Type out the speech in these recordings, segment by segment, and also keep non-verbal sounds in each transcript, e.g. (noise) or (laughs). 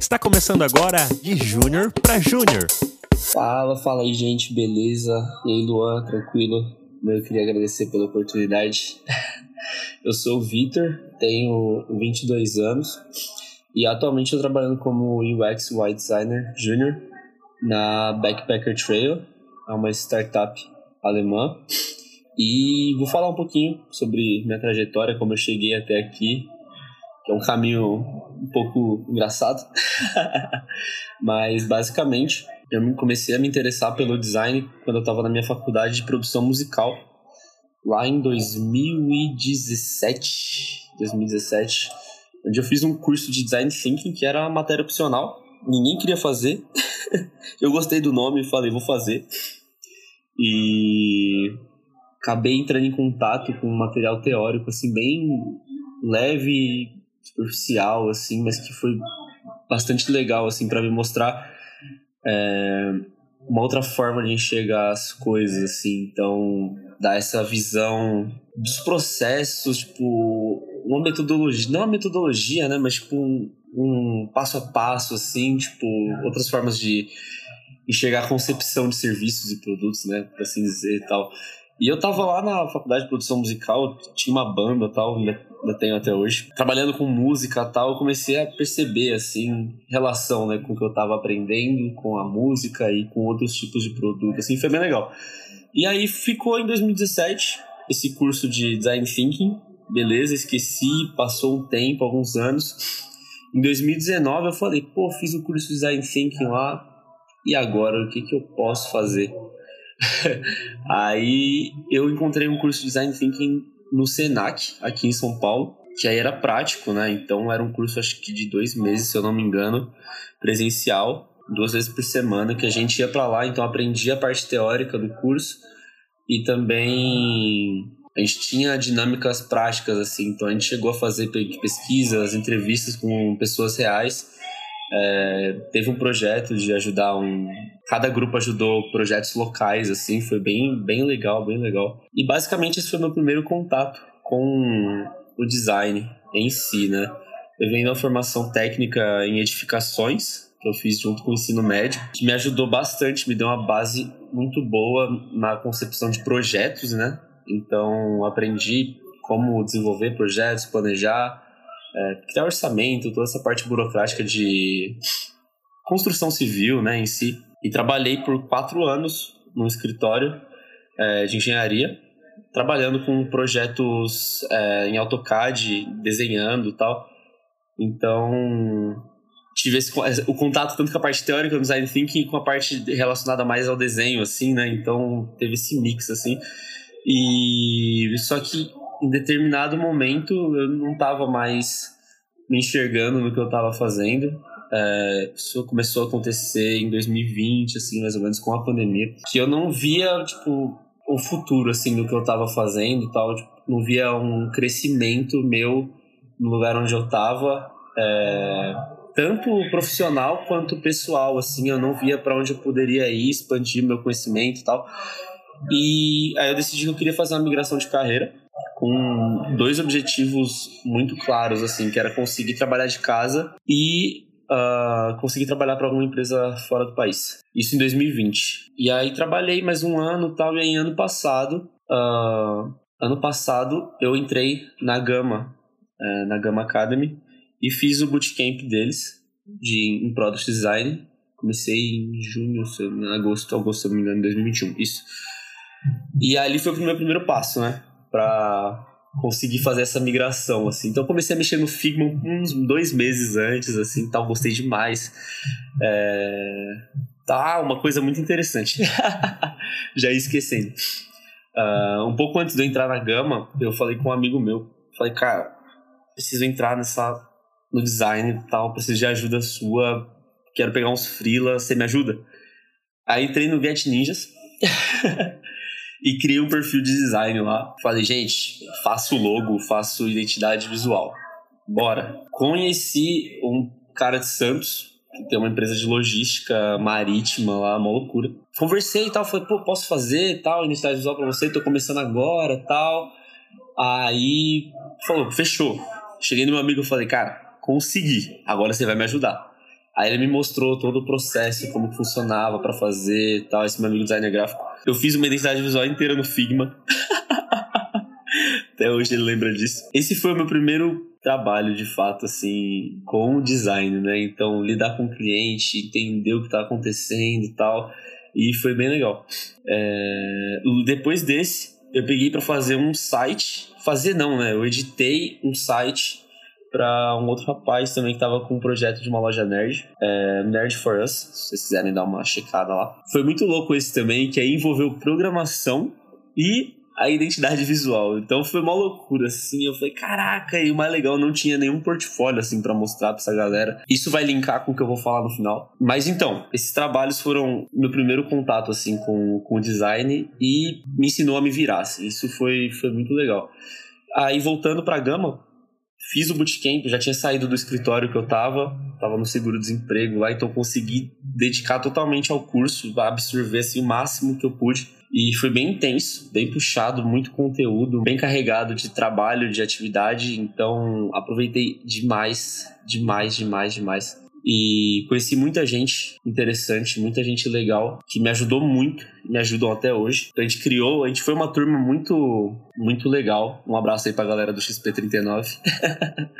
Está começando agora de Júnior para Júnior. Fala, fala aí, gente, beleza? E aí, Luan, tranquilo? Eu queria agradecer pela oportunidade. (laughs) Eu sou o Vitor, tenho 22 anos e atualmente estou trabalhando como UX UI Designer Júnior na Backpacker Trail, é uma startup alemã. E vou falar um pouquinho sobre minha trajetória, como eu cheguei até aqui, que é um caminho um pouco engraçado. (laughs) Mas basicamente, eu comecei a me interessar pelo design quando eu estava na minha faculdade de produção musical, lá em 2017, 2017, onde eu fiz um curso de design thinking que era uma matéria opcional. Ninguém queria fazer. (laughs) eu gostei do nome e falei, vou fazer. E acabei entrando em contato com um material teórico assim bem leve, superficial assim, mas que foi bastante legal assim para me mostrar é, uma outra forma de enxergar as coisas assim, então dar essa visão dos processos, tipo uma metodologia, não uma metodologia, né, mas tipo um, um passo a passo assim, tipo outras formas de enxergar a concepção de serviços e produtos, né, por assim dizer e tal. E eu tava lá na faculdade de produção musical, tinha uma banda tal, ainda, tenho até hoje. Trabalhando com música tal, eu comecei a perceber, assim, relação, né, com o que eu tava aprendendo, com a música e com outros tipos de produto, assim, foi bem legal. E aí ficou em 2017 esse curso de Design Thinking, beleza, esqueci, passou um tempo, alguns anos. Em 2019 eu falei, pô, fiz o curso de Design Thinking lá, e agora, o que que eu posso fazer? (laughs) aí eu encontrei um curso de Design Thinking no Senac, aqui em São Paulo, que aí era prático, né? Então era um curso, acho que de dois meses, se eu não me engano, presencial, duas vezes por semana, que a gente ia para lá, então aprendia a parte teórica do curso e também a gente tinha dinâmicas práticas, assim, então a gente chegou a fazer pesquisas, entrevistas com pessoas reais é, teve um projeto de ajudar um. Cada grupo ajudou projetos locais, assim, foi bem, bem legal, bem legal. E basicamente esse foi meu primeiro contato com o design em si, né? Eu venho da formação técnica em edificações, que eu fiz junto com o ensino médio, que me ajudou bastante, me deu uma base muito boa na concepção de projetos, né? Então, aprendi como desenvolver projetos, planejar, é, criar orçamento, toda essa parte burocrática de construção civil, né, em si. E trabalhei por quatro anos num escritório é, de engenharia, trabalhando com projetos é, em AutoCAD, desenhando e tal. Então, tive esse, o contato tanto com a parte teórica do design thinking com a parte relacionada mais ao desenho, assim, né? Então, teve esse mix, assim. E só que em determinado momento eu não estava mais me enxergando no que eu estava fazendo. É, isso começou a acontecer em 2020, assim, mais ou menos com a pandemia, que eu não via, tipo, o futuro, assim, do que eu estava fazendo e tal, tipo, não via um crescimento meu no lugar onde eu estava, é, tanto profissional quanto pessoal, assim, eu não via para onde eu poderia ir, expandir meu conhecimento e tal. E aí eu decidi que eu queria fazer uma migração de carreira com dois objetivos muito claros, assim, que era conseguir trabalhar de casa e uh, conseguir trabalhar para alguma empresa fora do país. Isso em 2020. E aí trabalhei mais um ano tal, e aí ano passado, uh, ano passado eu entrei na Gama, uh, na Gama Academy, e fiz o bootcamp deles de, em Product Design. Comecei em junho, em agosto, agosto, se não me engano, em 2021. Isso. E ali foi o meu primeiro passo, né? Para conseguir fazer essa migração, assim. Então comecei a mexer no Figma uns dois meses antes, assim, tal, gostei demais. É... Tá, uma coisa muito interessante. (laughs) Já ia esquecendo. Uh, um pouco antes de eu entrar na Gama, eu falei com um amigo meu, falei, cara, preciso entrar nessa no design e tal, preciso de ajuda sua, quero pegar uns freela, você me ajuda? Aí entrei no Get Ninjas. (laughs) e criei um perfil de design lá. Falei, gente, faço logo, faço identidade visual. Bora. Conheci um cara de Santos, que tem uma empresa de logística marítima lá, uma loucura. Conversei e tal, falei, pô, posso fazer tal, identidade visual pra você, tô começando agora tal. Aí falou, fechou. Cheguei no meu amigo e falei, cara, consegui, agora você vai me ajudar. Aí ele me mostrou todo o processo, como funcionava para fazer e tal, esse meu amigo designer gráfico. Eu fiz uma identidade visual inteira no Figma. (laughs) Até hoje ele lembra disso. Esse foi o meu primeiro trabalho, de fato, assim, com o design, né? Então, lidar com o cliente, entender o que tá acontecendo e tal. E foi bem legal. É... Depois desse, eu peguei para fazer um site. Fazer não, né? Eu editei um site para um outro rapaz também que tava com um projeto de uma loja nerd, é, Nerd for Us, se vocês quiserem dar uma checada lá. Foi muito louco esse também, que aí envolveu programação e a identidade visual. Então foi uma loucura, assim. Eu falei, caraca, e o mais legal, não tinha nenhum portfólio, assim, para mostrar pra essa galera. Isso vai linkar com o que eu vou falar no final. Mas então, esses trabalhos foram meu primeiro contato, assim, com, com o design e me ensinou a me virar, assim. Isso foi, foi muito legal. Aí, voltando pra Gama, fiz o bootcamp, já tinha saído do escritório que eu tava, tava no seguro-desemprego lá, então consegui dedicar totalmente ao curso, absorver, assim, o máximo que eu pude e foi bem intenso, bem puxado, muito conteúdo, bem carregado de trabalho, de atividade. Então aproveitei demais, demais, demais, demais. E conheci muita gente interessante, muita gente legal, que me ajudou muito, me ajudam até hoje. Então a gente criou, a gente foi uma turma muito, muito legal. Um abraço aí pra galera do XP39. (laughs)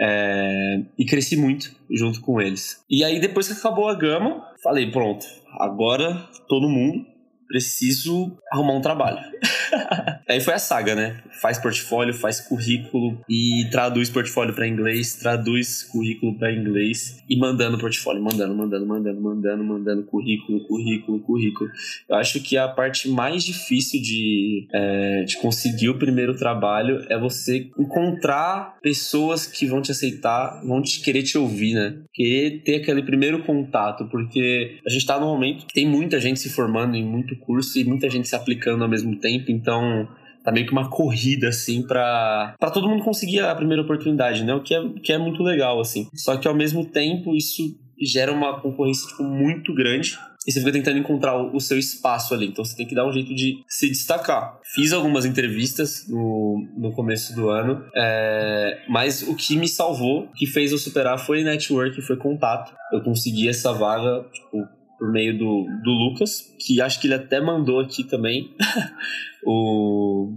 É, e cresci muito junto com eles. E aí, depois que acabou a gama, falei: pronto, agora todo mundo preciso arrumar um trabalho. (laughs) (laughs) Aí foi a saga, né? Faz portfólio, faz currículo e traduz portfólio para inglês, traduz currículo para inglês e mandando portfólio, mandando, mandando, mandando, mandando, mandando currículo, currículo, currículo. Eu acho que a parte mais difícil de, é, de conseguir o primeiro trabalho é você encontrar pessoas que vão te aceitar, vão te querer te ouvir, né? Querer ter aquele primeiro contato, porque a gente tá num momento que tem muita gente se formando em muito curso e muita gente se aplicando ao mesmo tempo, então tá meio que uma corrida, assim, pra, pra todo mundo conseguir a primeira oportunidade, né? O que é, que é muito legal, assim. Só que ao mesmo tempo isso gera uma concorrência, tipo, muito grande. E você fica tentando encontrar o seu espaço ali. Então você tem que dar um jeito de se destacar. Fiz algumas entrevistas no, no começo do ano, é, mas o que me salvou, o que fez eu superar foi network, foi contato. Eu consegui essa vaga, tipo, por meio do, do Lucas, que acho que ele até mandou aqui também (laughs) o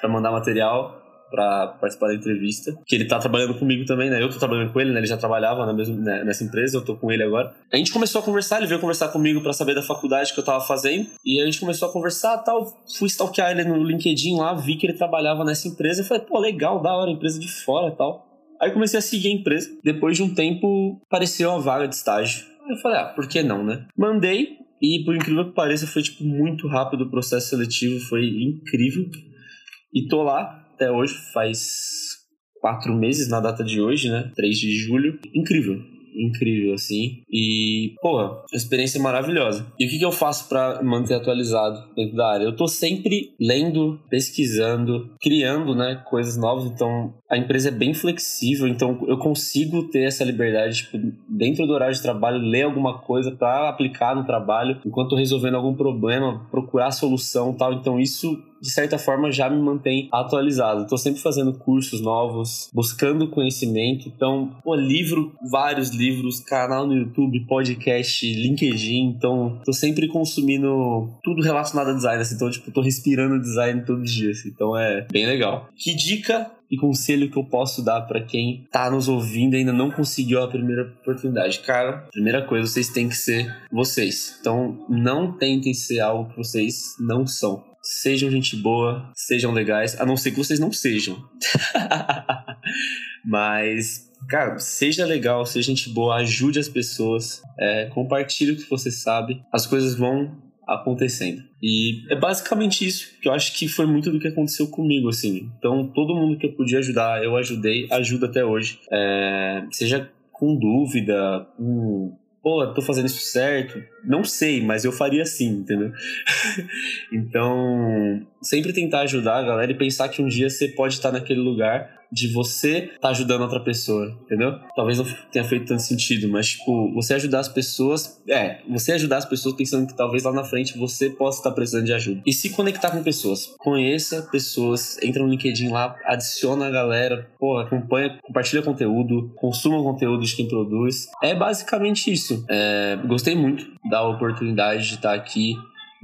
para mandar material para participar da entrevista, que ele tá trabalhando comigo também, né? Eu tô trabalhando com ele, né? Ele já trabalhava na mesma, né? nessa empresa, eu tô com ele agora. A gente começou a conversar, ele veio conversar comigo para saber da faculdade que eu tava fazendo, e a gente começou a conversar, tal, fui stalkear ele no LinkedIn lá, vi que ele trabalhava nessa empresa, e falei, pô, legal, da hora, empresa de fora, tal. Aí comecei a seguir a empresa. Depois de um tempo, apareceu uma vaga de estágio eu falei, ah, por que não, né? Mandei e, por incrível que pareça, foi, tipo, muito rápido o processo seletivo, foi incrível. E tô lá até hoje, faz quatro meses na data de hoje, né? 3 de julho. Incrível incrível, assim. E, pô, experiência maravilhosa. E o que, que eu faço para manter atualizado dentro da área? Eu tô sempre lendo, pesquisando, criando, né, coisas novas. Então, a empresa é bem flexível, então eu consigo ter essa liberdade, tipo, dentro do horário de trabalho, ler alguma coisa para aplicar no trabalho, enquanto resolvendo algum problema, procurar solução tal. Então, isso de certa forma já me mantém atualizado. Estou sempre fazendo cursos novos, buscando conhecimento. Então, pô, livro, vários livros, canal no YouTube, podcast, LinkedIn. Então, estou sempre consumindo tudo relacionado a design. Assim. Então, tipo, tô respirando design todo dia. Assim. Então, é bem legal. Que dica e conselho que eu posso dar para quem tá nos ouvindo e ainda não conseguiu a primeira oportunidade? Cara, primeira coisa, vocês têm que ser vocês. Então, não tentem ser algo que vocês não são sejam gente boa, sejam legais, a não ser que vocês não sejam. (laughs) Mas, cara, seja legal, seja gente boa, ajude as pessoas, é, compartilhe o que você sabe, as coisas vão acontecendo. E é basicamente isso, que eu acho que foi muito do que aconteceu comigo, assim. Então, todo mundo que eu podia ajudar, eu ajudei, ajuda até hoje. É, seja com dúvida, com pô, tô fazendo isso certo. Não sei, mas eu faria assim, entendeu? (laughs) então, sempre tentar ajudar a galera e pensar que um dia você pode estar naquele lugar de você tá ajudando outra pessoa, entendeu? Talvez não tenha feito tanto sentido, mas, tipo, você ajudar as pessoas. É, você ajudar as pessoas pensando que talvez lá na frente você possa estar precisando de ajuda. E se conectar com pessoas. Conheça pessoas, entra no LinkedIn lá, adiciona a galera, pô, acompanha, compartilha conteúdo, consuma conteúdo de quem produz. É basicamente isso. É, gostei muito da oportunidade de estar aqui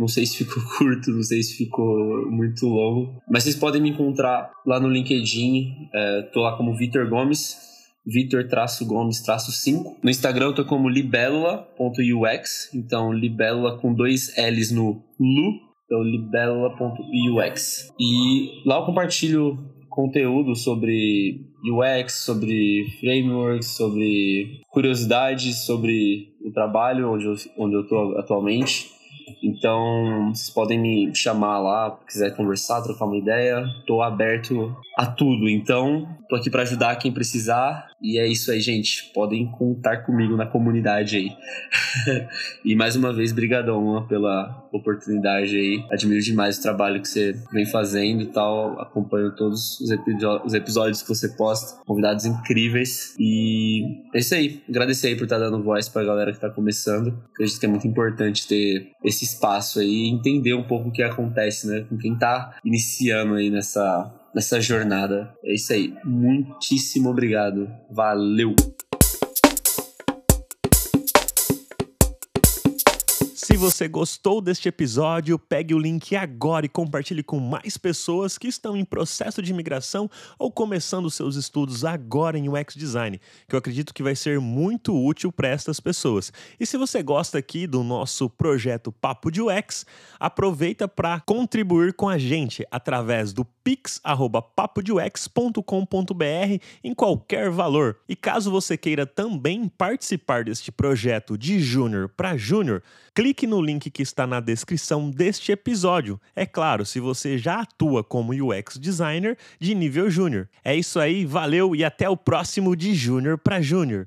não sei se ficou (laughs) curto, não sei se ficou muito longo. Mas vocês podem me encontrar lá no LinkedIn. É, tô lá como Vitor Gomes. Vitor-Gomes-5. No Instagram eu tô como libélula.ux. Então, libélula com dois L's no lu. Então, libélula.ux. E lá eu compartilho conteúdo sobre UX, sobre frameworks, sobre curiosidades, sobre o trabalho onde eu, onde eu tô atualmente. Então, vocês podem me chamar lá, se quiser conversar, trocar uma ideia. Tô aberto a tudo. Então, tô aqui para ajudar quem precisar. E é isso aí, gente. Podem contar comigo na comunidade aí. (laughs) e mais uma vez, brigadão pela oportunidade aí. Admiro demais o trabalho que você vem fazendo e tal. Acompanho todos os, os episódios que você posta. Convidados incríveis. E é isso aí. Agradecer aí por estar tá dando voz pra galera que tá começando. Acredito que é muito importante ter esse espaço aí e entender um pouco o que acontece, né? Com quem tá iniciando aí nessa nessa jornada. É isso aí. Muitíssimo obrigado. Valeu! Se você gostou deste episódio, pegue o link agora e compartilhe com mais pessoas que estão em processo de imigração ou começando seus estudos agora em UX Design, que eu acredito que vai ser muito útil para estas pessoas. E se você gosta aqui do nosso projeto Papo de UX, aproveita para contribuir com a gente através do pix@papodeux.com.br em qualquer valor. E caso você queira também participar deste projeto de júnior para júnior, clique no link que está na descrição deste episódio. É claro, se você já atua como UX designer de nível júnior. É isso aí, valeu e até o próximo de Júnior para Júnior.